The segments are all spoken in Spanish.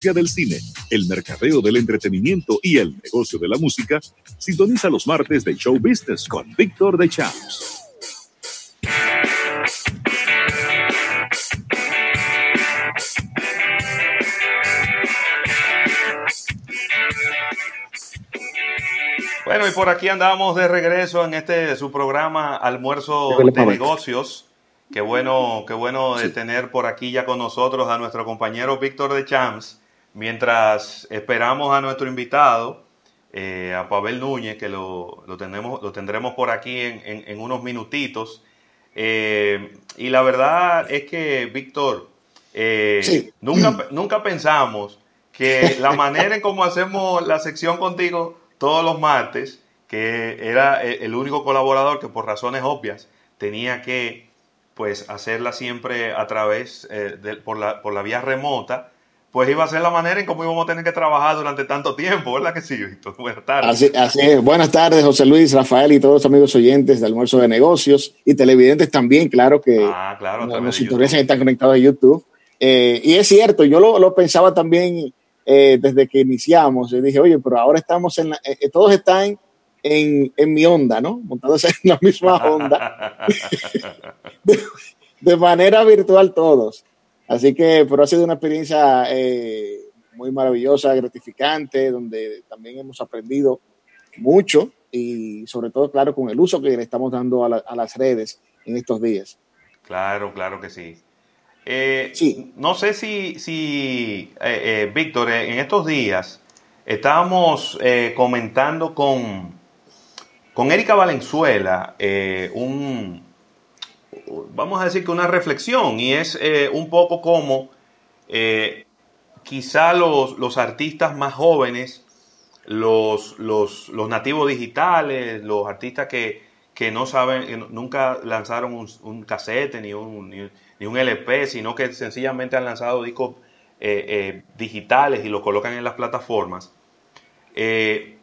del cine, el mercadeo del entretenimiento y el negocio de la música, sintoniza los martes de Show Business con Víctor de Champs. Bueno, y por aquí andamos de regreso en este su programa Almuerzo de Negocios. Qué bueno, qué bueno de tener por aquí ya con nosotros a nuestro compañero Víctor de Champs, mientras esperamos a nuestro invitado, eh, a Pavel Núñez, que lo, lo, lo tendremos por aquí en, unos minutitos. Eh, y la verdad es que, Víctor, eh, nunca, nunca pensamos que la manera en cómo hacemos la sección contigo todos los martes, que era el único colaborador que por razones obvias tenía que pues hacerla siempre a través de, por, la, por la vía remota, pues iba a ser la manera en cómo íbamos a tener que trabajar durante tanto tiempo, ¿verdad que sí, Víctor? Buenas tardes. Así, Buenas tardes, José Luis, Rafael y todos los amigos oyentes de Almuerzo de Negocios y televidentes también, claro que ah, claro, los intereses están conectados a YouTube. Eh, y es cierto, yo lo, lo pensaba también eh, desde que iniciamos. Yo dije, oye, pero ahora estamos en la, todos están en, en mi onda, ¿no? Montados en la misma onda. de, manera virtual todos. Así que, pero ha sido una experiencia eh, muy maravillosa, gratificante, donde también hemos aprendido mucho y sobre todo, claro, con el uso que le estamos dando a, a las redes en estos días. Claro, claro que sí. Eh, sí. No sé si, si eh, Víctor, en estos días estábamos comentando con, con Erika Valenzuela, eh, un, vamos a decir que una reflexión, y es eh, un poco como eh, quizá los, artistas más jóvenes, los, los, nativos digitales, los artistas que, no saben, nunca lanzaron un, cassette ni un, ni, un LP, sino que sencillamente han lanzado discos digitales y los colocan en las plataformas.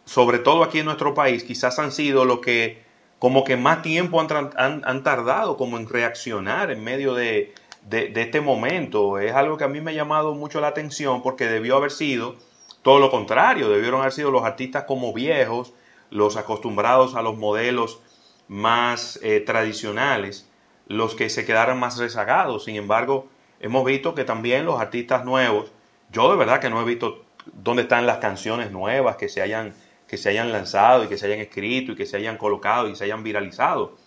Sobre todo aquí en nuestro país, quizás han sido los que como que más tiempo han, tardado como en reaccionar en medio de, este momento. Es algo que a mí me ha llamado mucho la atención porque debió haber sido todo lo contrario, debieron haber sido los artistas como viejos, los acostumbrados a los modelos más eh, tradicionales, los que se quedaran más rezagados. Sin embargo, hemos visto que también los artistas nuevos, yo de verdad que no he visto dónde están las canciones nuevas que se hayan que se hayan lanzado y que se hayan escrito y que se hayan colocado y se hayan viralizado.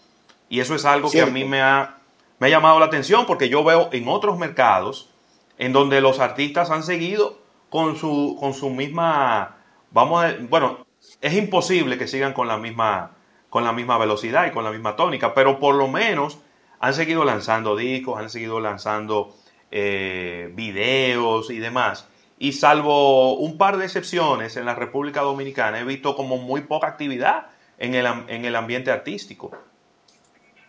Y eso es algo que a mí me ha, me ha llamado la atención porque yo veo en otros mercados en donde los artistas han seguido con su, con su misma, vamos a, bueno, es imposible que sigan con la misma, con la misma velocidad y con la misma tónica, pero por lo menos han seguido lanzando discos, han seguido lanzando eh, videos y demás y salvo un par de excepciones en la República Dominicana, he visto como muy poca actividad en el, en el ambiente artístico.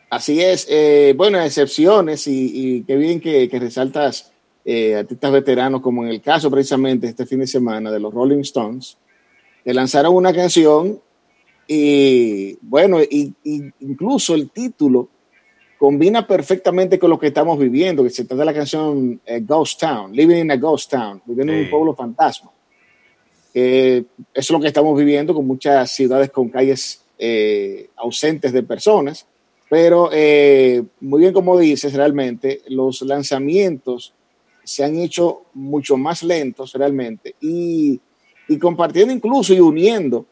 Así es, eh, bueno, excepciones y, qué bien que, resaltas eh, artistas veteranos, como en el caso precisamente este fin de semana de los Rolling Stones, que lanzaron una canción y bueno, y, incluso el título combina perfectamente con lo que estamos viviendo, que se trata de la canción eh, Ghost Town, Living in a Ghost Town, viviendo en un pueblo fantasma. eso es lo que estamos viviendo con muchas ciudades con calles eh, ausentes de personas, pero eh, muy bien como dices, realmente los lanzamientos se han hecho mucho más lentos realmente y, y compartiendo incluso y uniendo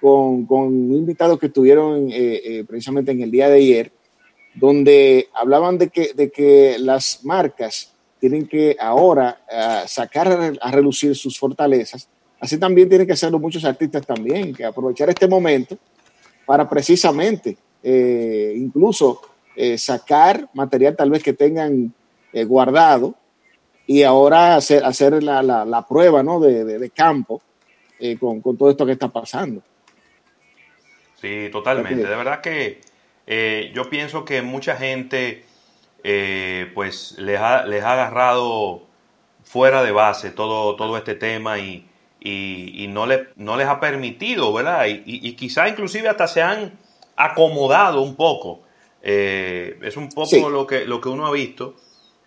con, con invitados que estuvieron precisamente en el día de ayer, donde hablaban de que, de que las marcas tienen que ahora eh, sacar a, relucir sus fortalezas. Así también tienen que hacerlo muchos artistas también, que aprovechar este momento para precisamente eh, incluso eh, sacar material tal vez que tengan guardado y ahora hacer, hacer la, la, prueba ¿no? de, de, campo con, con, todo esto que está pasando. Sí, totalmente. De verdad que eh, yo pienso que mucha gente eh, pues les ha, les ha agarrado fuera de base todo, todo este tema y, y, no, le, no les ha permitido, ¿verdad? Y, y, quizá inclusive hasta se han acomodado un poco. Eh, es un poco lo, que, lo que uno ha visto,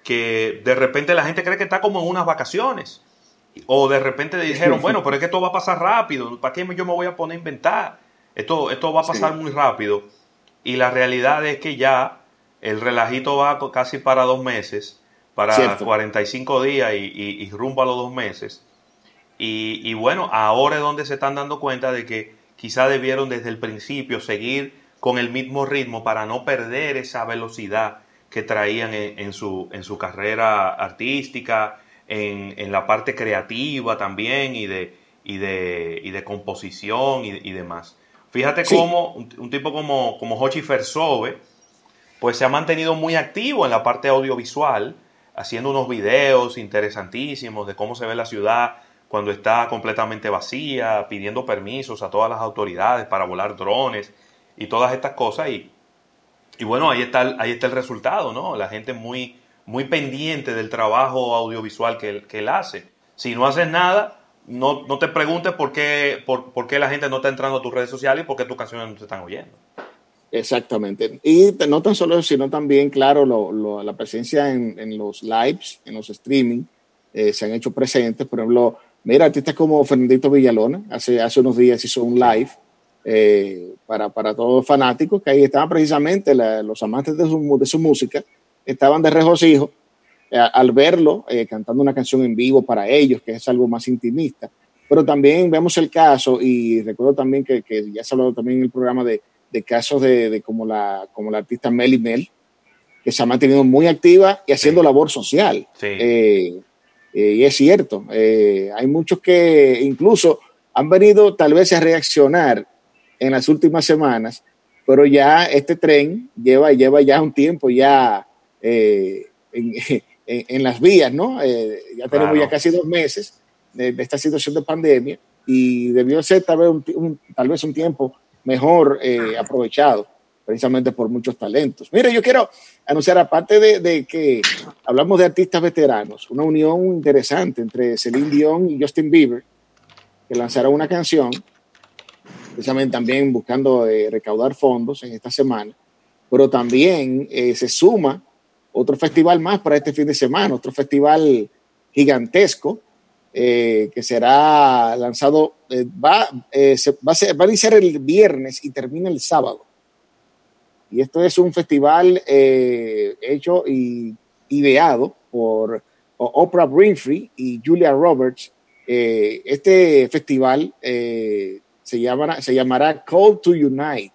que de repente la gente cree que está como en unas vacaciones O de repente le dijeron, bueno, pero es que esto va a pasar rápido, ¿para qué yo me voy a poner a inventar? Esto, esto va a pasar muy rápido. Y la realidad es que ya el relajito va casi para dos meses, para 45 días y, rumbo a los dos meses. Y, y, bueno, ahora es donde se están dando cuenta de que quizá debieron desde el principio seguir con el mismo ritmo para no perder esa velocidad que traían en, su, en su carrera artística, en, la parte creativa también y de, y de, y de composición y, demás. Fíjate cómo un, tipo como, como Hochi Fersove, pues se ha mantenido muy activo en la parte audiovisual, haciendo unos videos interesantísimos de cómo se ve la ciudad cuando está completamente vacía, pidiendo permisos a todas las autoridades para volar drones y todas estas cosas. Y y bueno, ahí está, el, ahí está el resultado, ¿no? La gente muy, muy pendiente del trabajo audiovisual que él, que él hace. Si no haces nada, no, no te preguntes por qué, por, por, qué la gente no está entrando a tus redes sociales y por qué tus canciones no te están oyendo. Exactamente. Y no tan solo eso, sino también, claro, lo, la presencia en, en, los lives, en los streaming, eh, se han hecho presentes. Por ejemplo, mira, artistas como Fernandito Villalona, hace, hace unos días hizo un live eh, para, para, todos los fanáticos, que ahí estaban precisamente los amantes de su, de su, música, estaban de regocijo al verlo eh, cantando una canción en vivo para ellos, que es algo más intimista. Pero también vemos el caso, y recuerdo también que, que ya se ha hablado también en el programa de, de casos de, de, como, la, como la artista Melly Mel, que se ha mantenido muy activa y haciendo labor social. y es cierto, hay muchos que incluso han venido tal vez a reaccionar en las últimas semanas, pero ya este tren lleva, lleva ya un tiempo ya eh, en, las vías, ¿no? Eh, ya tenemos ya casi dos meses de, esta situación de pandemia y debió ser tal vez un, tal vez un tiempo mejor eh, aprovechado precisamente por muchos talentos. Mira, yo quiero anunciar, aparte de, de, que hablamos de artistas veteranos, una unión interesante entre Celine Dion y Justin Bieber, que lanzaron una canción precisamente también buscando eh, recaudar fondos en esta semana, pero también eh, se suma otro festival más para este fin de semana, otro festival gigantesco eh, que será lanzado, va, va, a ser, va a iniciar el viernes y termina el sábado. Y esto es un festival hecho y ideado por Oprah Winfrey y Julia Roberts. este festival se llamará, se llamará Call to Unite,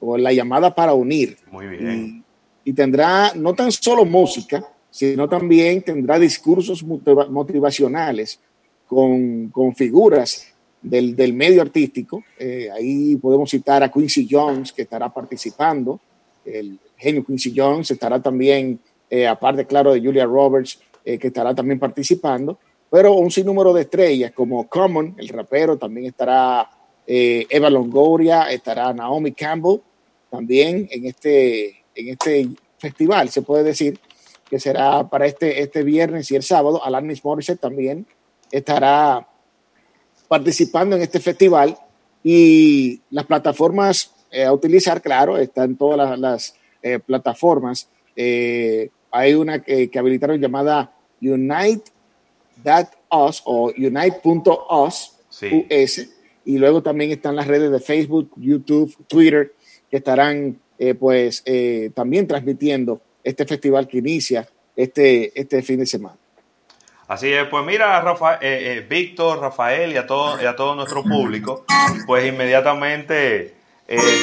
o la llamada para unir. Muy bien. Y, tendrá no tan solo música, sino también tendrá discursos motivacionales con, con figuras del, del, medio artístico. Eh, ahí podemos citar a Quincy Jones, que estará participando. El genio Quincy Jones estará también, eh, aparte, claro, de Julia Roberts, eh, que estará también participando. Pero un sinnúmero de estrellas como Common, el rapero, también estará Eva Longoria, estará Naomi Campbell también en este, en este festival, se puede decir que será para este, este viernes y el sábado. Alanis Morissette también estará participando en este festival y las plataformas eh, a utilizar, claro, están todas las, eh, plataformas. hay una que, que habilitaron llamada Unite.us o Unite.us, US, y luego también están las redes de Facebook, YouTube, Twitter, que estarán eh, pues eh, también transmitiendo este festival que inicia este, este fin de semana. Así es, pues mira, Rafael, eh, Víctor, Rafael y a, todo, y a todo nuestro público, pues inmediatamente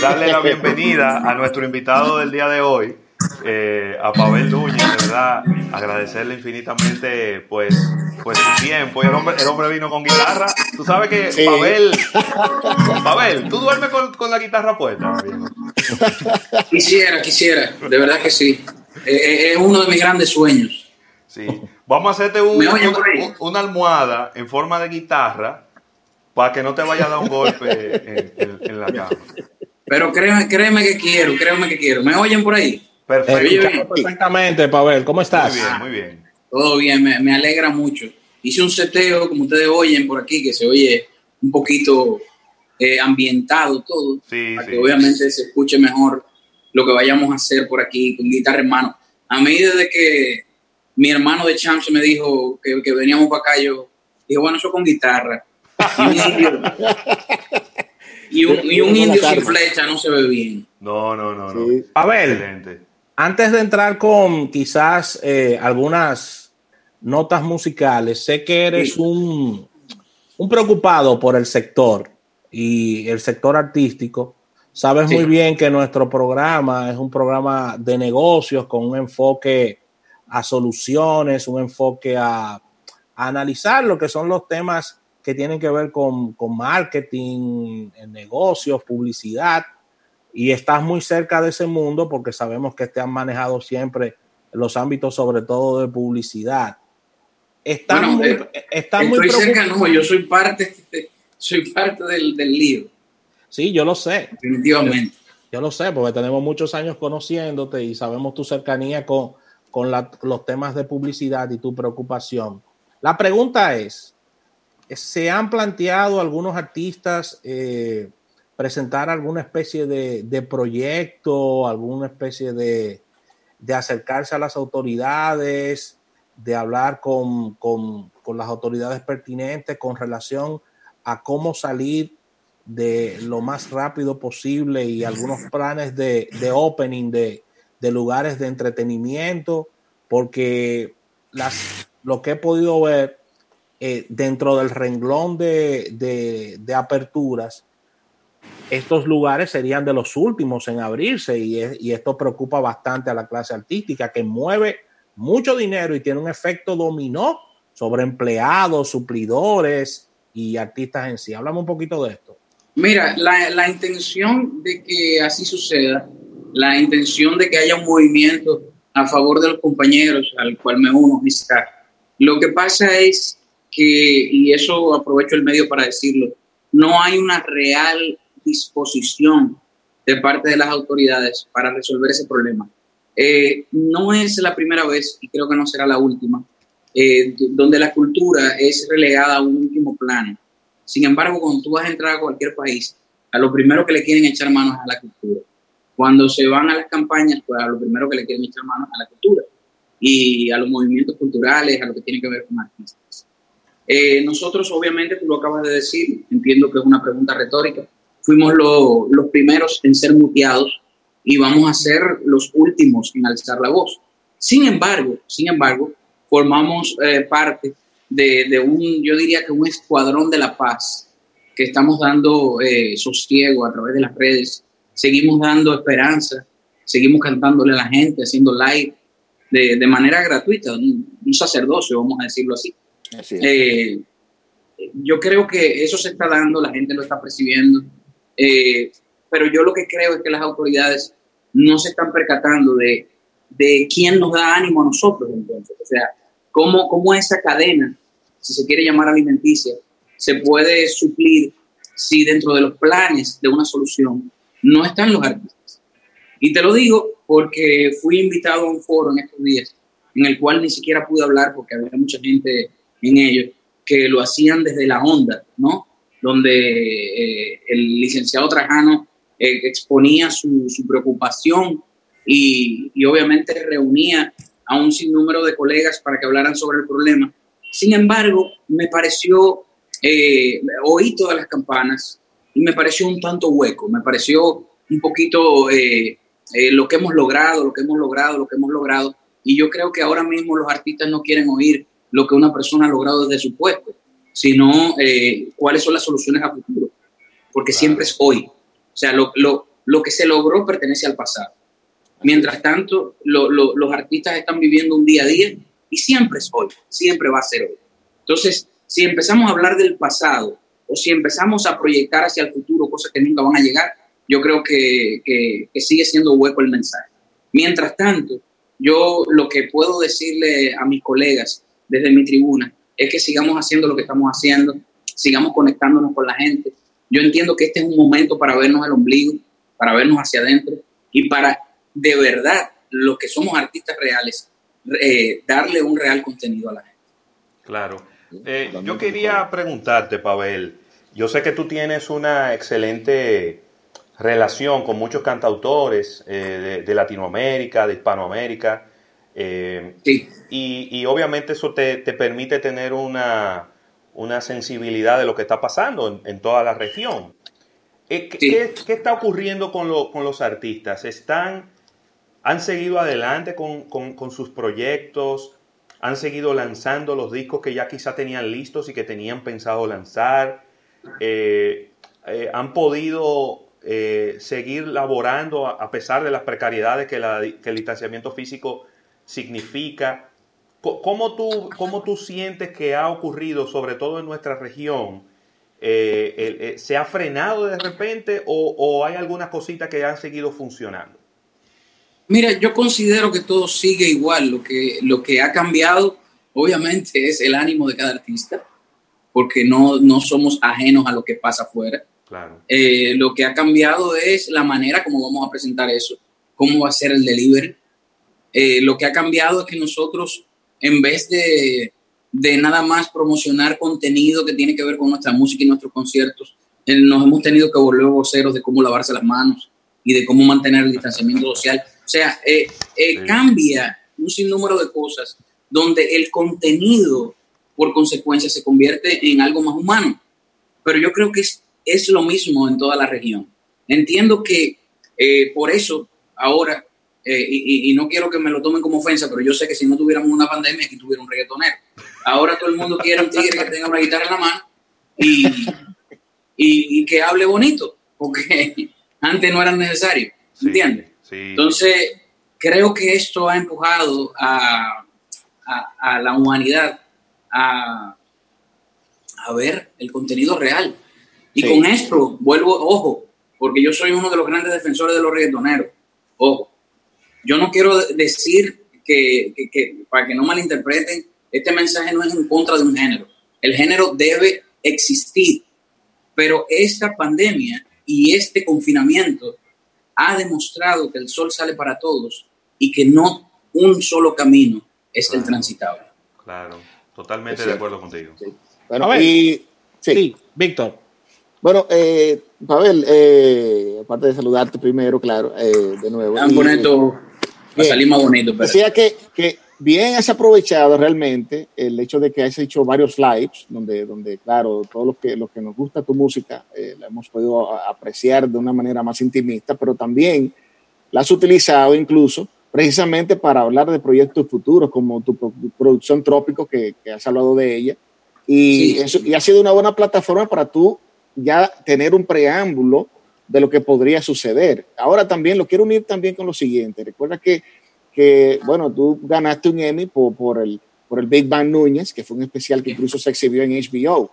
darle la bienvenida a nuestro invitado del día de hoy, eh, a Pavel Núñez, de verdad, agradecerle infinitamente pues, pues su tiempo. el hombre, el hombre vino con guitarra. Tú sabes que Pavel, Pavel, ¿tú duermes con, la guitarra puesta? Quisiera, quisiera, de verdad que sí. Eh, eh, es uno de mis grandes sueños. Sí. Vamos a hacerte una, almohada en forma de guitarra para que no te vaya a dar un golpe en, la cama. Pero créeme, créeme que quiero, créeme que quiero. ¿Me oyen por ahí? Perfecto. Perfectamente, Pavel. ¿Cómo estás? Muy bien, muy bien. Todo bien, me, alegra mucho. Hice un seteo, como ustedes oyen por aquí, que se oye un poquito eh, ambientado todo, sí, para que obviamente se escuche mejor lo que vayamos a hacer por aquí con guitarra en mano. A mí desde que mi hermano de Champs me dijo que, que veníamos para acá, yo Dije, bueno, eso con guitarra. Y un indio, y un, indio sin flecha no se ve bien. No, no, no. no. A ver, antes de entrar con quizás eh, algunas notas musicales, sé que eres un, un preocupado por el sector y el sector artístico. Sabes muy bien que nuestro programa es un programa de negocios con un enfoque a soluciones, un enfoque a, analizar lo que son los temas que tienen que ver con, con marketing, negocios, publicidad. Y estás muy cerca de ese mundo porque sabemos que te han manejado siempre los ámbitos, sobre todo de publicidad. Está muy, eh, está estoy cerca, no, yo soy parte, soy parte del, del lío. Sí, yo lo sé. Definitivamente. Yo, lo sé, porque tenemos muchos años conociéndote y sabemos tu cercanía con, con los temas de publicidad y tu preocupación. La pregunta es, ¿se han planteado algunos artistas eh, presentar alguna especie de, proyecto, alguna especie de, de, acercarse a las autoridades, de hablar con, con, con las autoridades pertinentes con relación a cómo salir de lo más rápido posible y algunos planes de, opening de, lugares de entretenimiento, porque las, lo que he podido ver eh, dentro del renglón de, aperturas, estos lugares serían de los últimos en abrirse y, esto preocupa bastante a la clase artística que mueve mucho dinero y tiene un efecto dominó sobre empleados, suplidores y artistas en sí. Hablamos un poquito de esto. Mira, la, intención de que así suceda, la intención de que haya un movimiento a favor de los compañeros, al cual me uno, lo que pasa es que, y eso aprovecho el medio para decirlo, no hay una real disposición de parte de las autoridades para resolver ese problema. Eh, no es la primera vez, y creo que no será la última, eh, donde la cultura es relegada a un último plano sin embargo, cuando tú vas a entrar a cualquier país, a lo primero que le quieren echar manos a la cultura. Cuando se van a las campañas, pues a lo primero que le quieren echar manos a la cultura y a los movimientos culturales, a lo que tiene que ver con artistas. Eh, nosotros, obviamente, tú lo acabas de decir, entiendo que es una pregunta retórica, fuimos los primeros en ser muteados y vamos a ser los últimos en alzar la voz. Sin embargo, sin embargo, formamos eh, parte de, un, yo diría que un escuadrón de la paz, que estamos dando eh, sosiego a través de las redes, seguimos dando esperanza, seguimos cantándole a la gente, haciendo live de, manera gratuita, un, sacerdocio, vamos a decirlo así. Eh, yo creo que eso se está dando, la gente lo está percibiendo, eh, pero yo lo que creo es que las autoridades no se están percatando de, de quién nos da ánimo a nosotros entonces. O sea, cómo, cómo esa cadena si se quiere llamar alimenticia, se puede suplir si dentro de los planes de una solución no están los artistas. Y te lo digo porque fui invitado a un foro en estos días en el cual ni siquiera pude hablar porque había mucha gente en ello que lo hacían desde la onda, ¿no? Donde eh, el licenciado Trajano eh, exponía su, preocupación y, y obviamente reunía a un sinnúmero de colegas para que hablaran sobre el problema sin embargo, me pareció, eh, oí todas las campanas y me pareció un tanto hueco, me pareció un poquito lo que hemos logrado, lo que hemos logrado, lo que hemos logrado. Y yo creo que ahora mismo los artistas no quieren oír lo que una persona ha logrado desde su puesto, sino cuáles son las soluciones a futuro, porque siempre es hoy. O sea, lo, lo, lo, que se logró pertenece al pasado. Mientras tanto, los artistas están viviendo un día a día y siempre es hoy, siempre va a ser hoy. Entonces, si empezamos a hablar del pasado o si empezamos a proyectar hacia el futuro cosas que nunca van a llegar, yo creo que, que, sigue siendo hueco el mensaje. Mientras tanto, yo lo que puedo decirle a mis colegas desde mi tribuna es que sigamos haciendo lo que estamos haciendo, sigamos conectándonos con la gente. Yo entiendo que este es un momento para vernos el ombligo, para vernos hacia adentro y para de verdad los que somos artistas reales eh, darle un real contenido a la gente. Claro. Eh, yo quería preguntarte, Pavel, yo sé que tú tienes una excelente relación con muchos cantautores eh, de, Latinoamérica, de Hispanoamérica, sí. y, obviamente eso te, permite tener una, una sensibilidad de lo que está pasando en, toda la región. Eh, ¿Qué, está ocurriendo con, los artistas? ¿Están, ¿Han seguido adelante con, sus proyectos? ¿Han seguido lanzando los discos que ya quizá tenían listos y que tenían pensado lanzar? Eh, eh, ¿Han podido seguir laborando a, pesar de las precariedades que, que el distanciamiento físico significa? ¿Cómo tú, ¿Cómo tú sientes que ha ocurrido, sobre todo en nuestra región? Eh, eh, ¿Se ha frenado de repente o, hay algunas cositas que han seguido funcionando? Mira, yo considero que todo sigue igual. Lo que, lo que ha cambiado, obviamente, es el ánimo de cada artista, porque no, no somos ajenos a lo que pasa afuera. Claro. Eh, lo que ha cambiado es la manera como vamos a presentar eso, cómo va a ser el delivery. Lo que ha cambiado es que nosotros en vez de, nada más promocionar contenido que tiene que ver con nuestra música y nuestros conciertos, eh, nos hemos tenido que volver voceros de cómo lavarse las manos y de cómo mantener el distanciamiento social. O sea, eh, eh, cambia un sinnúmero de cosas donde el contenido, por consecuencia, se convierte en algo más humano. Pero yo creo que es, es lo mismo en toda la región. Entiendo que por eso ahora eh, y, no quiero que me lo tomen como ofensa, pero yo sé que si no tuviéramos una pandemia, aquí tuviera un reggaetonero. Ahora todo el mundo quiere un tigre que tenga una guitarra en la mano y, y, que hable bonito, porque antes no era necesario, ¿entiendes? Entonces, creo que esto ha empujado a, a, la humanidad a, a, ver el contenido real. Y con esto, vuelvo, ojo, porque yo soy uno de los grandes defensores de los reggaetoneros. Ojo, yo no quiero decir que, para que no malinterpreten, este mensaje no es en contra de un género. El género debe existir, pero esta pandemia y este confinamiento ha demostrado que el sol sale para todos y que no un solo camino es el transitable. Claro, totalmente de acuerdo contigo. Bueno, y, sí. Víctor. Bueno, eh, Pavel, eh, aparte de saludarte primero, claro, eh, de nuevo. Tan bonito salir más bonito. Decía que, que bien has aprovechado realmente el hecho de que has hecho varios lives, donde, donde claro, todos los que, los que nos gusta tu música eh, la hemos podido apreciar de una manera más intimista, pero también la has utilizado incluso precisamente para hablar de proyectos futuros, como tu, producción Trópico, que, que, has hablado de ella, y, eso, y ha sido una buena plataforma para tú ya tener un preámbulo de lo que podría suceder. Ahora también lo quiero unir también con lo siguiente. Recuerda que, que bueno, tú ganaste un Emmy por, por, el, por el Big Bang Núñez, que fue un especial que incluso se exhibió en HBO.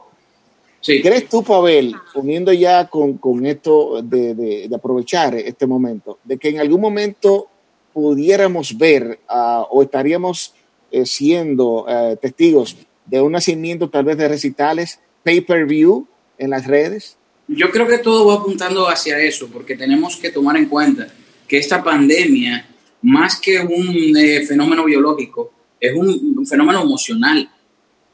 Sí. ¿Crees tú, Pavel, uniendo ya con, con esto de, de, aprovechar este momento, de que en algún momento pudiéramos ver ah, o estaríamos eh, siendo eh, testigos de un nacimiento tal vez de recitales pay-per-view en las redes? Yo creo que todo va apuntando hacia eso, porque tenemos que tomar en cuenta que esta pandemia, más que un eh, fenómeno biológico, es un, fenómeno emocional.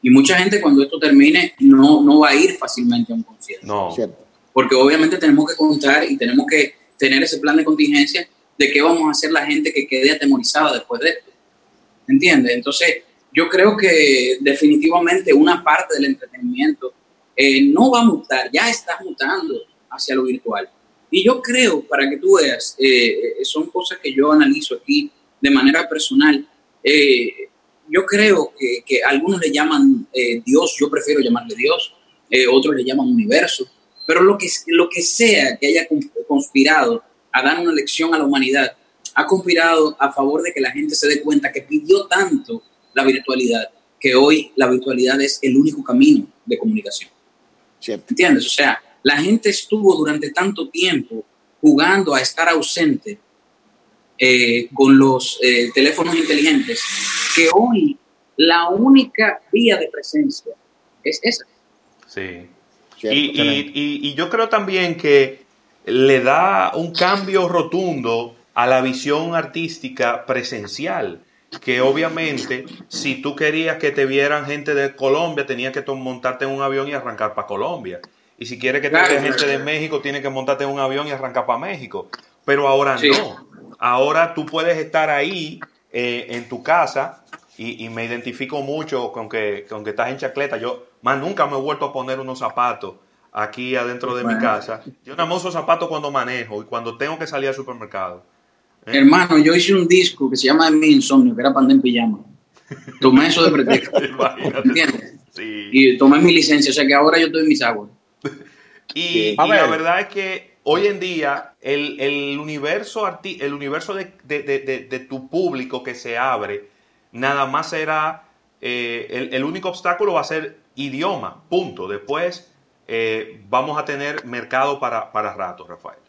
Y mucha gente cuando esto termine no, no va a ir fácilmente a un concierto. No. Porque obviamente tenemos que contar y tenemos que tener ese plan de contingencia de qué vamos a hacer la gente que quede atemorizada después de esto. ¿Entiendes? Entonces, yo creo que definitivamente una parte del entretenimiento eh, no va a mutar, ya está mutando hacia lo virtual. Y yo creo, para que tú veas, eh, eh, son cosas que yo analizo aquí de manera personal. yo creo que, que, algunos le llaman Dios, yo prefiero llamarle Dios, otros le llaman universo, pero lo que, lo que sea que haya conspirado a dar una lección a la humanidad, ha conspirado a favor de que la gente se dé cuenta que pidió tanto la virtualidad, que hoy la virtualidad es el único camino de comunicación. ¿Entiendes? O sea, la gente estuvo durante tanto tiempo jugando a estar ausente eh, con los eh, teléfonos inteligentes que hoy la única vía de presencia es esa. Sí. Y, yo creo también que le da un cambio rotundo a la visión artística presencial que obviamente si tú querías que te vieran gente de Colombia, tenías que montarte en un avión y arrancar para Colombia. Y si quieres que te vea gente de México, tienes que montarte en un avión y arrancar para México. Pero ahora no. Ahora tú puedes estar ahí eh, en tu casa y, me identifico mucho con que, con que estás en chacleta. Yo, más nunca me he vuelto a poner unos zapatos aquí adentro de mi casa. Yo más uso zapatos cuando manejo y cuando tengo que salir al supermercado. ¿Eh? Hermano, yo hice un disco que se llama Mi Insomnio, que era Pandem Pijama. Tomé eso de pretexto. ¿Entiendes? Sí. Y tomé mi licencia, o sea que ahora yo estoy en mis aguas. y, la verdad es que hoy en día el, universo, el universo de, tu público que se abre, nada más será, eh, el, único obstáculo va a ser idioma, punto. Después eh, vamos a tener mercado para, para rato, Rafael.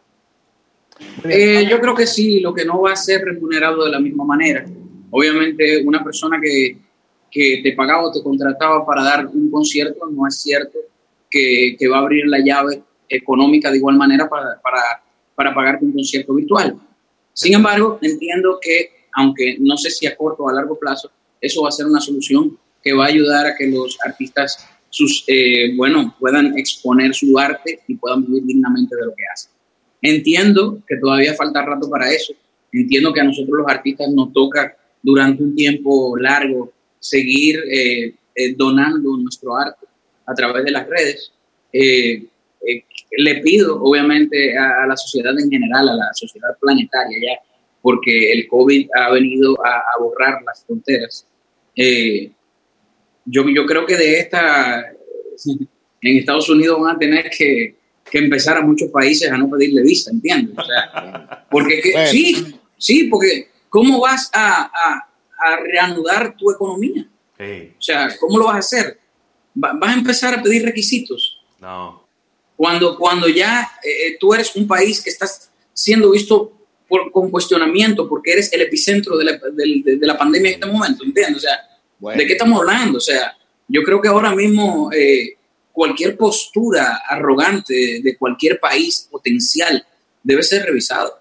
Eh, yo creo que sí, lo que no va a ser remunerado de la misma manera. Obviamente, una persona que, que te pagaba o te contrataba para dar un concierto, no es cierto que, que va a abrir la llave económica de igual manera para, para, para pagarte un concierto virtual. Sin embargo, entiendo que, aunque no sé si a corto o a largo plazo, eso va a ser una solución que va a ayudar a que los artistas sus, eh, bueno, puedan exponer su arte y puedan vivir dignamente de lo que hacen. Entiendo que todavía falta rato para eso. Entiendo que a nosotros los artistas nos toca durante un tiempo largo seguir eh, eh, donando nuestro arte a través de las redes. le pido, obviamente, a, la sociedad en general, a la sociedad planetaria ya, porque el COVID ha venido a, borrar las fronteras. yo, yo creo que de esta, en Estados Unidos van a tener que, que empezar a muchos países a no pedirle visa, ¿entiendes? O sea, porque sí, sí, porque ¿cómo vas a, a, reanudar tu economía? O sea, ¿cómo lo vas a hacer? ¿Vas a empezar a pedir requisitos? No. Cuando, cuando ya eh, tú eres un país que estás siendo visto por, con cuestionamiento porque eres el epicentro de la, de, la pandemia en este momento, ¿entiendes? O sea, ¿de qué estamos hablando? O sea, yo creo que ahora mismo eh, cualquier postura arrogante de cualquier país potencial debe ser revisado.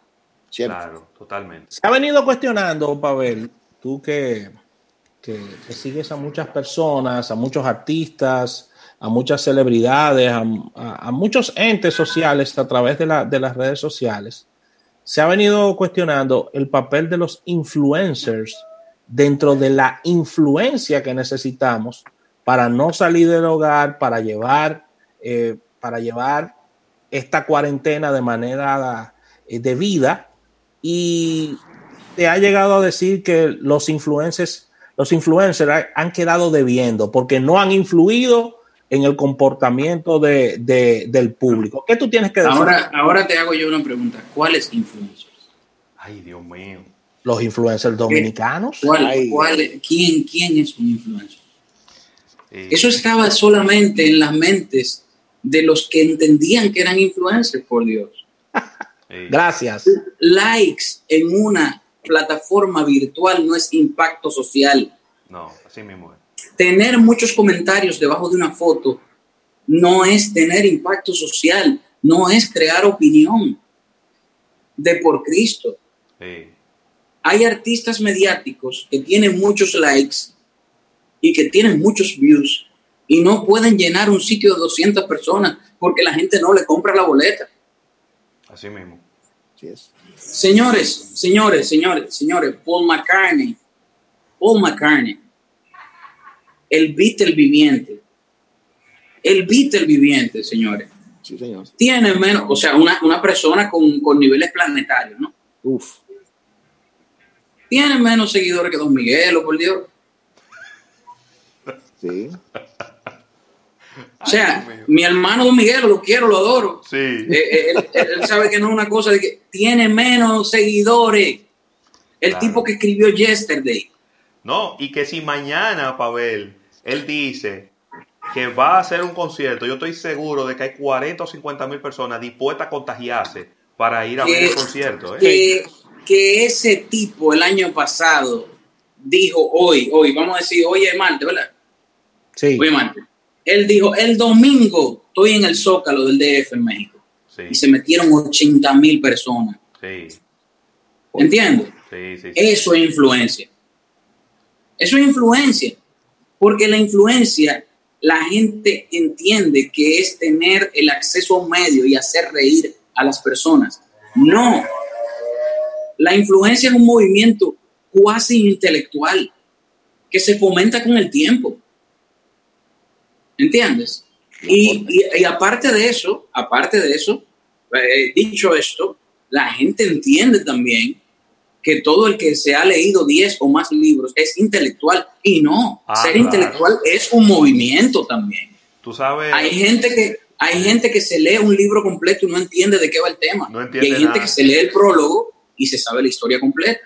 Claro, totalmente. Se ha venido cuestionando, Pavel, tú que, que, sigues a muchas personas, a muchos artistas, a muchas celebridades, a, muchos entes sociales a través de, de las redes sociales. Se ha venido cuestionando el papel de los influencers dentro de la influencia que necesitamos para no salir del hogar, para llevar, eh, para llevar esta cuarentena de manera eh, debida y te ha llegado a decir que los influencers, los influencers han quedado debiendo porque no han influido en el comportamiento de, del público. ¿Qué tú tienes que decir? Ahora, ahora te hago yo una pregunta. ¿Cuáles influencers? Ay, Dios mío. Los influencers dominicanos. quién, ¿Quién es un influencer? Eso estaba solamente en las mentes de los que entendían que eran influencers, por Dios. Gracias. Likes en una plataforma virtual no es impacto social. No, así mismo es. Tener muchos comentarios debajo de una foto no es tener impacto social, no es crear opinión de por Cristo. Hay artistas mediáticos que tienen muchos likes y que tienen muchos views y no pueden llenar un sitio de 200 personas porque la gente no le compra la boleta. Así mismo. Señores, señores, señores, señores, Paul McCartney, Paul McCartney, el Beatle viviente, el Beatle viviente, señores. Sí, señor. Tiene menos, o sea, una, una persona con, con, niveles planetarios, ¿no? Uf. Tiene menos seguidores que Don Miguel, por Dios. O sea, mi hermano Don Miguel lo quiero, lo adoro. Sí. Eh, eh, él, sabe que no es una cosa de que tiene menos seguidores. El tipo que escribió Yesterday. No, y que si mañana, Pavel, él dice que va a hacer un concierto, yo estoy seguro de que hay 40 o 50 mil personas dispuestas a contagiarse para ir a ver el concierto. ¿eh? Que, que ese tipo el año pasado dijo hoy, hoy, vamos a decir, hoy es martes, ¿verdad? Sí. Él dijo, el domingo estoy en el Zócalo del DF en México. Y se metieron 80 mil personas. Sí. ¿Entiendes? Sí, Eso es influencia. Eso es influencia. Porque la influencia, la gente entiende que es tener el acceso a un medio y hacer reír a las personas. No. La influencia es un movimiento cuasi intelectual que se fomenta con el tiempo. ¿Entiendes? Y, y, aparte de eso, aparte de eso, eh, dicho esto, la gente entiende también que todo el que se ha leído 10 o más libros es intelectual y no, ah, ser intelectual es un movimiento también. Tú sabes. Hay gente que hay gente que se lee un libro completo y no entiende de qué va el tema. y hay gente que se lee el prólogo y se sabe la historia completa.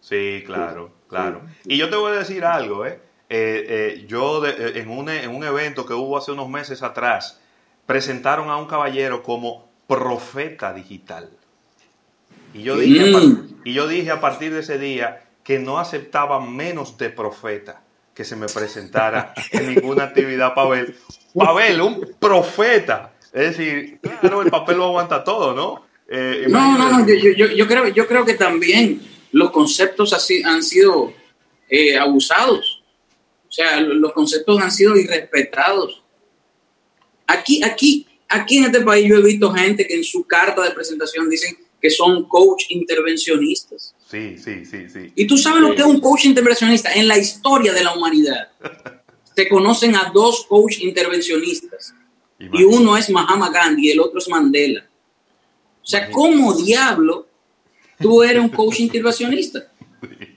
Sí, claro, claro. Y yo te voy a decir algo, ¿eh? Eh, eh yo eh, en, un, en un evento que hubo hace unos meses atrás, presentaron a un caballero como profeta digital. Y yo, dije, mm. y yo dije a partir de ese día que no aceptaba menos de profeta que se me presentara en ninguna actividad para ver. Pavel, un profeta. Es decir, claro, el papel lo aguanta todo, ¿no? Eh, no, no, no, yo, creo, yo creo que también los conceptos así han sido eh, abusados. O sea, los conceptos han sido irrespetados. Aquí, aquí, aquí en este país yo he visto gente que en su carta de presentación dicen que son coach intervencionistas. Sí, sí, sí, sí. Y tú sabes lo que es un coach intervencionista en la historia de la humanidad. Se conocen a dos coach intervencionistas. Y uno es Mahatma Gandhi y el otro es Mandela. O sea, ¿cómo diablo tú eres un coach intervencionista?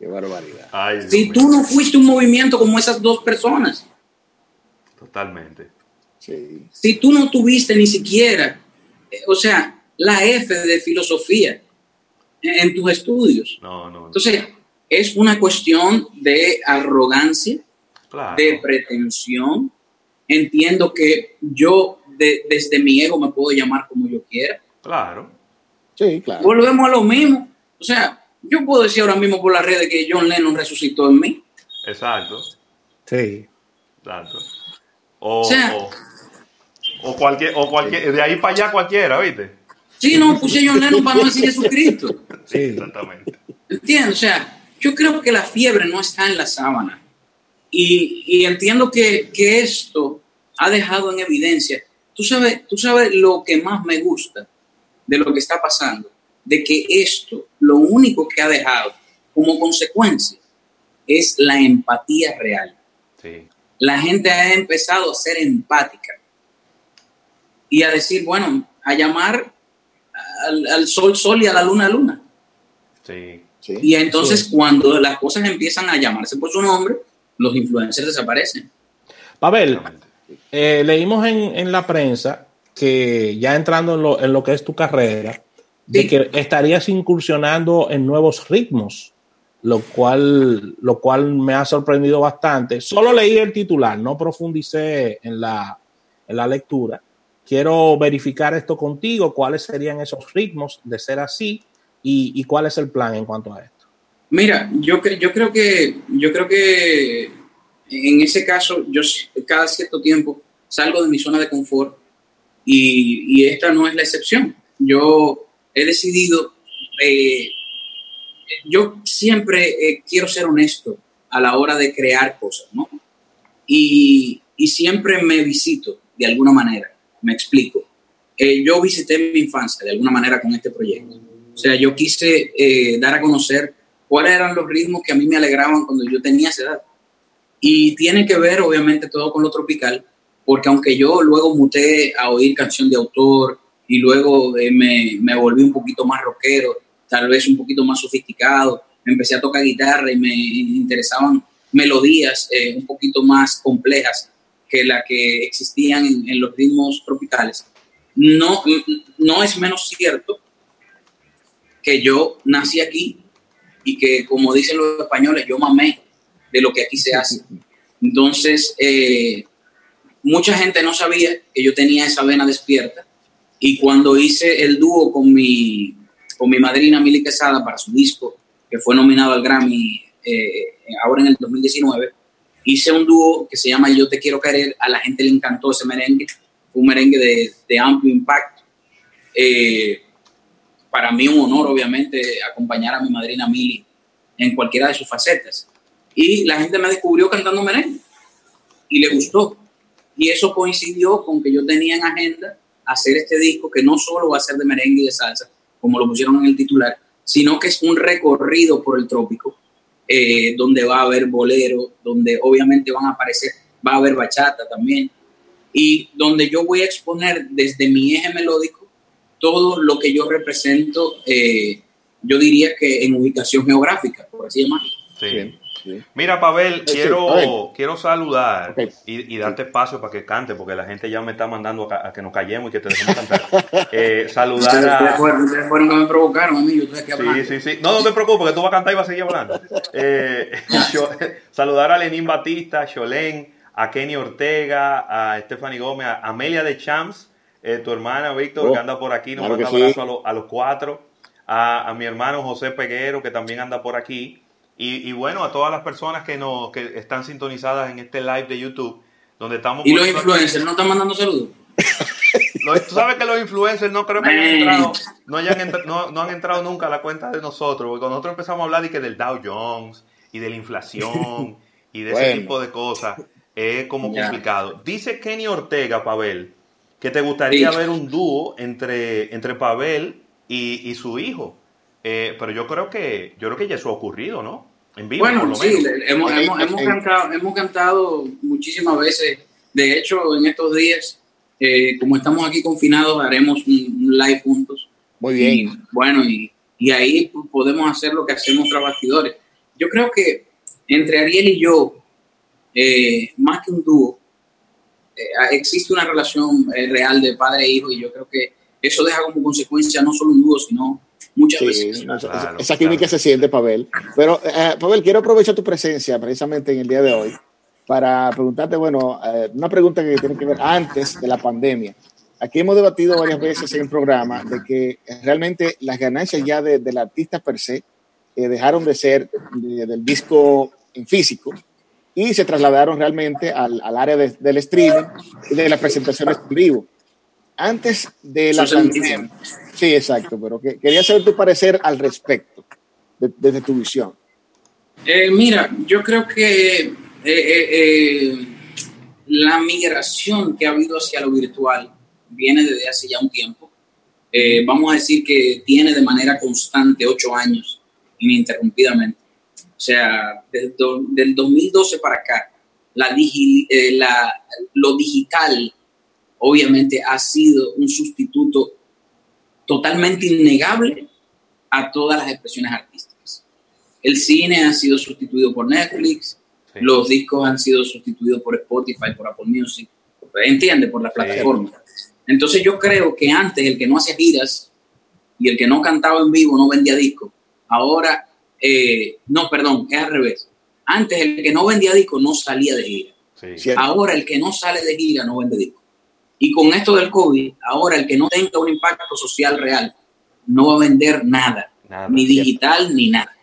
Qué barbaridad. si tú no fuiste un movimiento como esas dos personas. Totalmente. Si tú no tuviste ni siquiera, eh, o sea, la F de filosofía en, tus estudios. No, no. Entonces, es una cuestión de arrogancia, de pretensión. Entiendo que yo desde mi ego me puedo llamar como yo quiera. Claro. Sí, claro. Volvemos a lo mismo. O sea, yo puedo decir ahora mismo por las redes que John Lennon resucitó en mí. Exacto. Sí. Exacto. O, o, cualquier, o cualquier, de ahí para allá cualquiera, ¿viste? Sí, no, puse John Lennon para no decir Jesucristo. Sí, exactamente. ¿Entiendes? O sea, yo creo que la fiebre no está en la sábana. Y, y entiendo que, que, esto ha dejado en evidencia Tú sabes, tú sabes lo que más me gusta de lo que está pasando, de que esto, lo único que ha dejado como consecuencia es la empatía real. La gente ha empezado a ser empática y a decir, bueno, a llamar al, sol, sol y a la luna, luna. y entonces cuando las cosas empiezan a llamarse por su nombre, los influencers desaparecen. Pavel, eh, leímos en, la prensa que ya entrando en lo, que es tu carrera, de que estarías incursionando en nuevos ritmos, lo cual, lo cual me ha sorprendido bastante. Solo leí el titular, no profundicé en la, en la lectura. Quiero verificar esto contigo, cuáles serían esos ritmos de ser así y, y cuál es el plan en cuanto a esto. Mira, yo, yo creo que yo creo que en ese caso, yo cada cierto tiempo salgo de mi zona de confort y, esta no es la excepción. Yo he decidido, eh, yo siempre eh, quiero ser honesto a la hora de crear cosas, ¿no? Y, siempre me visito de alguna manera, me explico. Eh, yo visité mi infancia de alguna manera con este proyecto. O sea, yo quise dar a conocer cuáles eran los ritmos que a mí me alegraban cuando yo tenía esa edad y tiene que ver, obviamente, todo con lo tropical, porque aunque yo luego muté a oír canción de autor y luego eh, me, me, volví un poquito más rockero, tal vez un poquito más sofisticado, empecé a tocar guitarra y me interesaban melodías eh, un poquito más complejas que las que existían en, en, los ritmos tropicales. No, no es menos cierto que yo nací aquí y que, como dicen los españoles, yo mamé de lo que aquí se hace. Entonces, eh, mucha gente no sabía que yo tenía esa vena despierta y cuando hice el dúo con mi, con mi madrina Mili Quesada para su disco, que fue nominado al Grammy eh, ahora en el 2019, hice un dúo que se llama Yo te quiero querer, a la gente le encantó ese merengue, un merengue de, amplio impacto. Eh, para mí un honor, obviamente, acompañar a mi madrina Mili en cualquiera de sus facetas y la gente me descubrió cantando merengue y le gustó. Y eso coincidió con que yo tenía en agenda hacer este disco que no solo va a ser de merengue y de salsa, como lo pusieron en el titular, sino que es un recorrido por el trópico, eh, donde va a haber bolero, donde obviamente van a aparecer va a haber bachata también. Y donde yo voy a exponer desde mi eje melódico todo lo que yo represento, eh, yo diría que en ubicación geográfica, por así llamarlo. Sí. Mira, Pavel, quiero, quiero saludar y, darte espacio para que cante, porque la gente ya me está mandando a, que nos callemos y que te dejemos cantar. Eh, saludar a. Ustedes fueron que me provocaron a mí, yo estoy aquí Sí, sí, sí. No, no te preocupes, que tú vas a cantar y vas a seguir hablando. Eh, saludar a Lenín Batista, a Cholén, a Kenny Ortega, a Stephanie Gómez, a Amelia de Champs, eh, tu hermana Víctor, que oh, anda por aquí, nos manda un abrazo a, los cuatro. A, a mi hermano José Peguero, que también anda por aquí. Y, bueno, a todas las personas que, nos, que están sintonizadas en este live de YouTube, donde estamos... ¿Y los influencers no están mandando saludos? Tú sabes que los influencers no creo que hayan entrado, no, hayan no, han entrado nunca a la cuenta de nosotros, porque cuando nosotros empezamos a hablar de que del Dow Jones y de la inflación y de ese tipo de cosas, es como complicado. Dice Kenny Ortega, Pavel, que te gustaría ver un dúo entre, entre Pavel y, y su hijo. Eh, pero yo creo que yo creo que ya eso ha ocurrido, ¿no? Bueno, sí, hemos, hemos, hemos, cantado, hemos cantado muchísimas veces. De hecho, en estos días, eh, como estamos aquí confinados, haremos un, live juntos. Muy bien. bueno, y, y, ahí podemos hacer lo que hacemos tras bastidores. Yo creo que entre Ariel y yo, eh, más que un dúo, eh, existe una relación real de padre e hijo y yo creo que eso deja como consecuencia no solo un dúo, sino muchas veces. esa química se siente, Pavel. Pero, eh, Pavel, quiero aprovechar tu presencia precisamente en el día de hoy para preguntarte, bueno, eh, una pregunta que tiene que ver antes de la pandemia. Aquí hemos debatido varias veces en el programa de que realmente las ganancias ya del artista per se eh, dejaron de ser del disco en físico y se trasladaron realmente al, al área del streaming y de las presentaciones en vivo antes de la pandemia. Sí, exacto, pero quería saber tu parecer al respecto, desde tu visión. Eh, mira, yo creo que eh, eh, la migración que ha habido hacia lo virtual viene desde hace ya un tiempo. vamos a decir que tiene de manera constante ocho años, ininterrumpidamente. O sea, desde del 2012 para acá, la, la, lo digital obviamente ha sido un sustituto totalmente innegable a todas las expresiones artísticas. El cine ha sido sustituido por Netflix, los discos han sido sustituidos por Spotify, por Apple Music, entiende, por la plataforma. Entonces yo creo que antes el que no hacía giras y el que no cantaba en vivo no vendía discos. Ahora, eh, no, perdón, es al revés. Antes el que no vendía discos no salía de gira. Ahora el que no sale de gira no vende discos. Y con esto del COVID, ahora el que no tenga un impacto social real no va a vender nada, ni digital ni nada.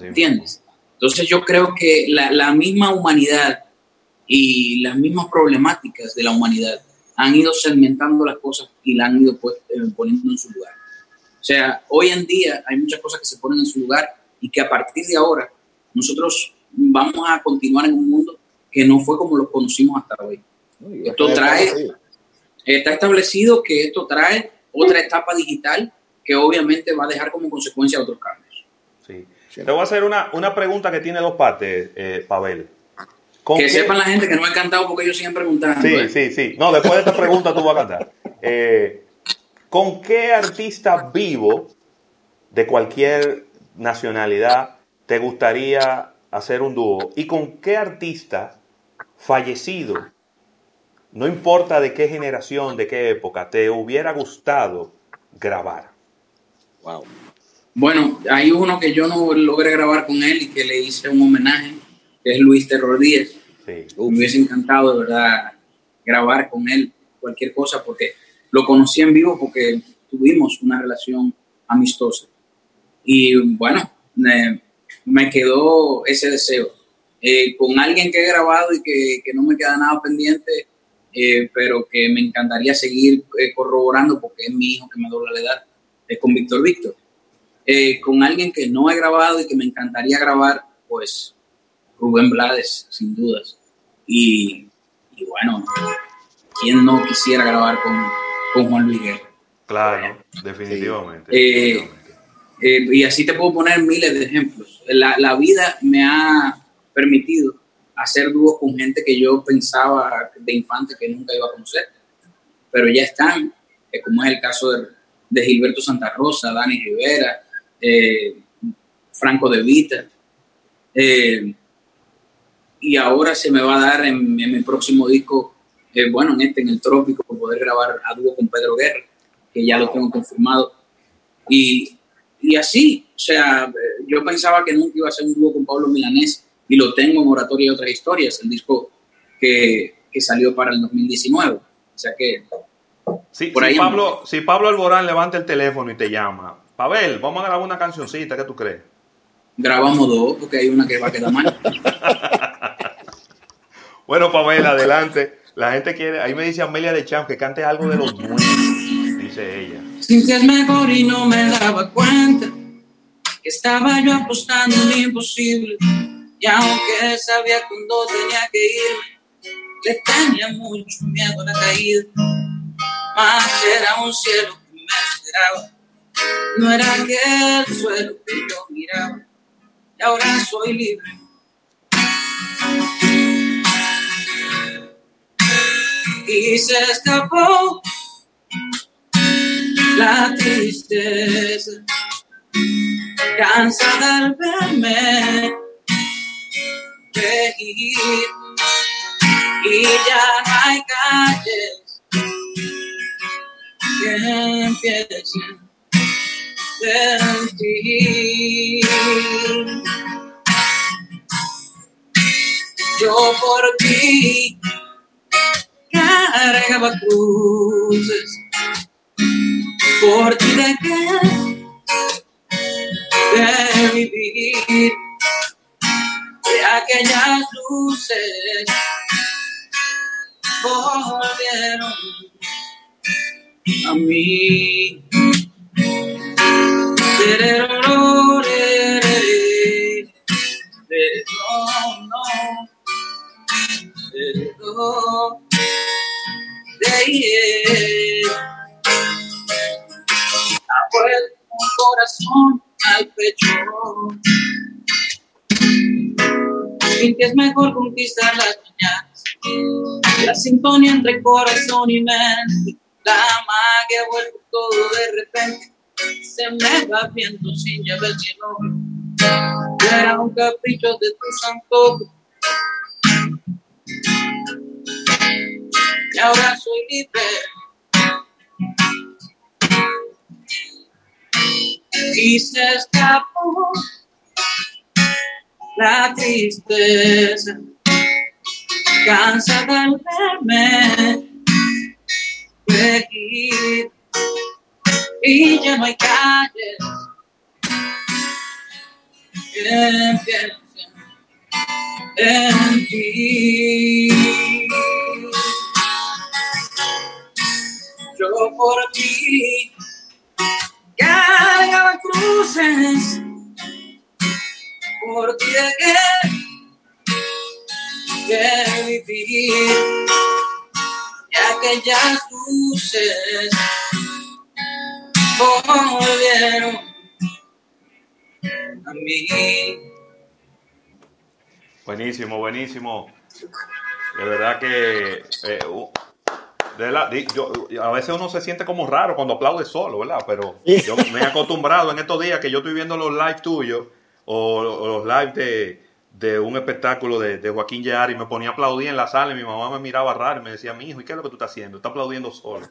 ¿Entiendes? Entonces yo creo que la, misma humanidad y las mismas problemáticas de la humanidad han ido segmentando las cosas y la han ido pues, eh, poniendo en su lugar. O sea, hoy en día hay muchas cosas que se ponen en su lugar y que a partir de ahora nosotros vamos a continuar en un mundo que no fue como lo conocimos hasta hoy. Esto trae, Está establecido que esto trae otra etapa digital que obviamente va a dejar como consecuencia otros cambios. Sí. Te voy a hacer una, pregunta que tiene dos partes, eh, Pavel. Que sepan la gente que no he cantado porque ellos siguen preguntando. Sí, ¿eh? sí, sí. No, después de esta pregunta tú vas a cantar. Eh, ¿Con qué artista vivo de cualquier nacionalidad te gustaría hacer un dúo? ¿Y con qué artista fallecido no importa de qué generación, de qué época, te hubiera gustado grabar? Wow. Bueno, hay uno que yo no logré grabar con él y que le hice un homenaje, que es Luis Terror Díez. Me hubiese encantado, de verdad, grabar con él cualquier cosa porque lo conocí en vivo porque tuvimos una relación amistosa. Y bueno, me, quedó ese deseo. Eh, con alguien que he grabado y que, que no me queda nada pendiente, eh, pero que me encantaría seguir eh, corroborando porque es mi hijo que me dobla la edad, es con Víctor Víctor. Eh, con alguien que no he grabado y que me encantaría grabar, pues Rubén Blades, sin dudas. Y, bueno, ¿quién no quisiera grabar con, con Juan Luis Guerra? Claro, definitivamente. y así te puedo poner miles de ejemplos. La, la vida me ha permitido hacer dúos con gente que yo pensaba de infante que nunca iba a conocer, pero ya están, eh, como es el caso de, Gilberto Santa Rosa, Dani Rivera, eh, Franco De Vita. Eh, y ahora se me va a dar en, mi próximo disco, bueno, en este, en el Trópico, poder grabar a dúo con Pedro Guerra, que ya lo tengo confirmado. Y, y así, o sea, yo pensaba que nunca iba a ser un dúo con Pablo Milanés y lo tengo en Oratoria y otras historias, el disco que, que salió para el 2019. O sea que... Sí, por si, Pablo, si Pablo Alborán levanta el teléfono y te llama, Pavel, vamos a grabar una cancioncita, ¿qué tú crees? Grabamos dos, porque hay una que va a quedar mal. bueno, Pavel, adelante. La gente quiere, ahí me dice Amelia de Champ que cante algo de los nuevos, dice ella. Sin que es mejor y no me daba cuenta que estaba yo apostando en lo imposible y aunque sabía cuando tenía que ir, le tenía mucho miedo a la caída. Mas era un cielo que me esperaba, no era aquel suelo que yo miraba. Y ahora soy libre. Y se escapó la tristeza, cansada al verme y ya no hay calles que empiecen en ti. Yo por ti cargaba cruces, por ti de qué luces volvieron a mí. Ha vuelto un corazón al pecho que es mejor conquistar las mañanas. La sintonía entre corazón y mente, la magia vuelve todo de repente. Se me va viendo sin ya ver si no. Era un capricho de tu santo. Y ahora soy libre. Y se escapó la tristeza, cansa de verme seguir y ya no hay calles que piensen en ti. Yo por ti cargaba cruces por ti de vivir y aquellas luces volvieron a mí. Buenísimo, buenísimo. De verdad que eh, a veces uno se siente como raro cuando aplaude solo, ¿verdad? Pero yo me he acostumbrado en estos días que yo estoy viendo los live tuyos o, los lives de, un espectáculo de, Joaquín Yari, me ponía a aplaudir en la sala y mi mamá me miraba raro y me decía, mi hijo, ¿y qué es lo que tú estás haciendo? Estás aplaudiendo solo.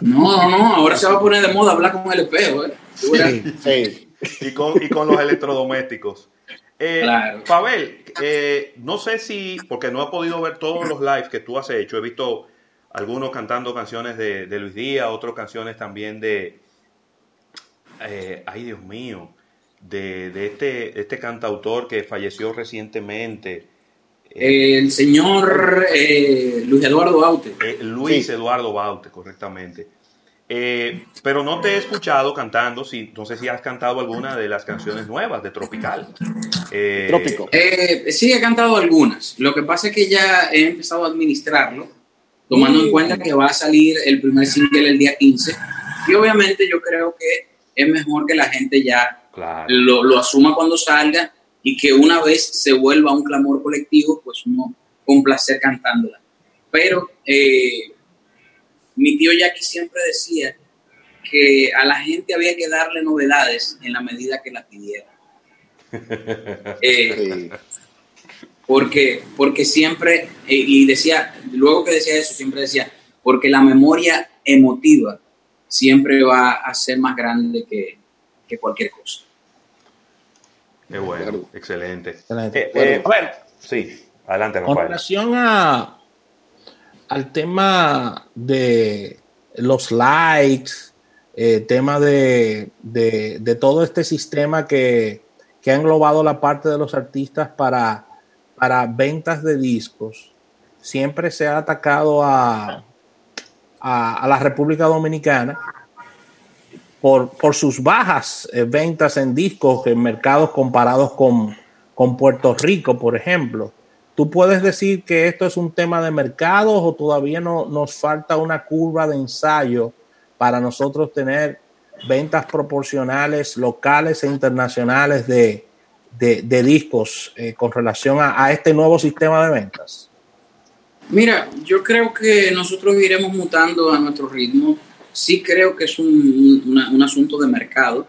No, no, ahora se va a poner de moda hablar con el espejo, ¿eh? Sí, Y, con, y con los electrodomésticos. Eh, Pavel, eh, no sé si, porque no he podido ver todos los lives que tú has hecho, he visto algunos cantando canciones de, Luis Díaz, otras canciones también de, eh, ay Dios mío, de, este, este cantautor que falleció recientemente. El señor eh, Luis Eduardo Baute. Eh, Luis Eduardo Baute, correctamente. Eh, pero no te he escuchado cantando, si, no sé si has cantado alguna de las canciones nuevas de Tropical. Trópico. sí, he cantado algunas. Lo que pasa es que ya he empezado a administrarlo, tomando en mm. cuenta que va a salir el primer single el día 15. Y obviamente yo creo que es mejor que la gente ya lo, lo, asuma cuando salga y que una vez se vuelva un clamor colectivo, pues uno con placer cantándola. Pero eh, mi tío Jackie siempre decía que a la gente había que darle novedades en la medida que la pidiera. Eh, porque, porque siempre, eh, y decía, luego que decía eso, siempre decía, porque la memoria emotiva siempre va a ser más grande que, cualquier cosa. Qué bueno, excelente. excelente. Eh, bueno, sí, adelante, Con relación a, al tema de los likes, eh, tema de, de, todo este sistema que, que, ha englobado la parte de los artistas para, para ventas de discos, siempre se ha atacado a, a, la República Dominicana por, por sus bajas eh, ventas en discos en mercados comparados con, con Puerto Rico, por ejemplo. ¿Tú puedes decir que esto es un tema de mercados o todavía no, nos falta una curva de ensayo para nosotros tener ventas proporcionales locales e internacionales de, de, discos eh, con relación a, este nuevo sistema de ventas? Mira, yo creo que nosotros iremos mutando a nuestro ritmo. Sí creo que es un, un asunto de mercado,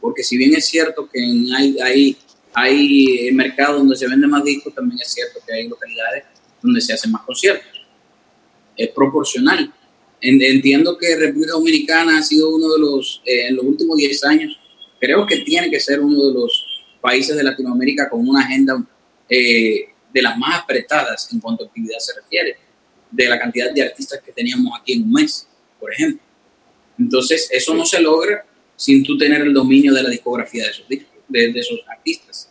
porque si bien es cierto que hay, hay, hay mercados donde se vende más discos, también es cierto que hay localidades donde se hacen más conciertos. Es proporcional. Entiendo que República Dominicana ha sido uno de los, eh, en los últimos 10 años, creo que tiene que ser uno de los países de Latinoamérica con una agenda eh, de las más apretadas en cuanto a actividad se refiere, de la cantidad de artistas que teníamos aquí en un mes, por ejemplo. Entonces, eso no se logra sin tú tener el dominio de la discografía de esos, de, esos artistas.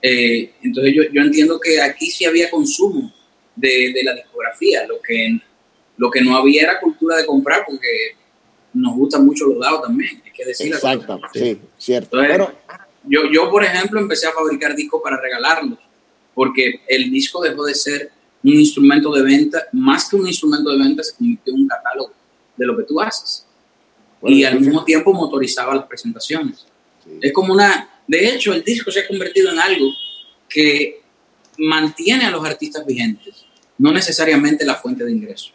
Eh, entonces, yo, yo, entiendo que aquí sí había consumo de, de, la discografía, lo que, lo que no había era cultura de comprar, porque nos gustan mucho los dados también, hay que decirlo. Exacto, sí, cierto. yo, yo, por ejemplo, empecé a fabricar discos para regalarlos porque el disco dejó de ser un instrumento de venta, más que un instrumento de venta, se convirtió en un catálogo de lo que tú haces. Y al mismo tiempo motorizaba las presentaciones. Es como una, de hecho, el disco se ha convertido en algo que mantiene a los artistas vigentes, no necesariamente la fuente de ingreso.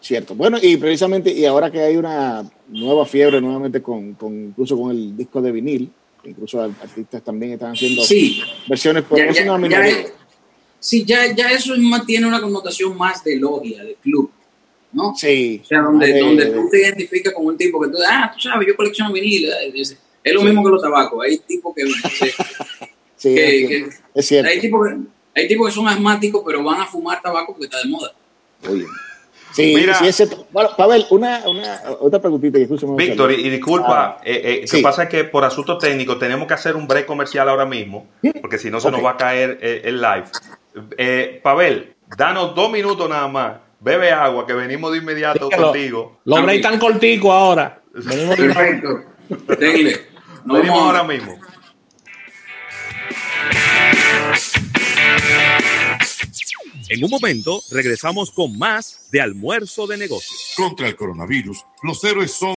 Cierto. Bueno, y precisamente, y ahora que hay una nueva fiebre nuevamente con, con incluso con el disco de vinil, incluso artistas también están haciendo versiones por ya, sí, ya, ya eso tiene una connotación más de logia, de club, ¿no? Sí. O sea, donde, donde tú te identificas con un tipo que tú, ah, tú sabes, yo colecciono vinil. Es, lo mismo que los tabacos. Hay tipos que. sí, es, cierto. Hay tipos que, hay tipos que son asmáticos, pero van a fumar tabaco porque está de moda. Oye. Sí, Mira, sí bueno, Pavel, una, una, otra preguntita que Víctor, y, disculpa, ah, eh, eh, pasa que por asuntos técnicos tenemos que hacer un break comercial ahora mismo, porque si no se nos va a caer eh, el live. Eh, Pavel, danos dos minutos nada más, bebe agua, que venimos de inmediato contigo. Los breaks están corticos ahora. Venimos Perfecto. venimos ahora mismo. En un momento regresamos con más de almuerzo de negocios. Contra el coronavirus, los héroes son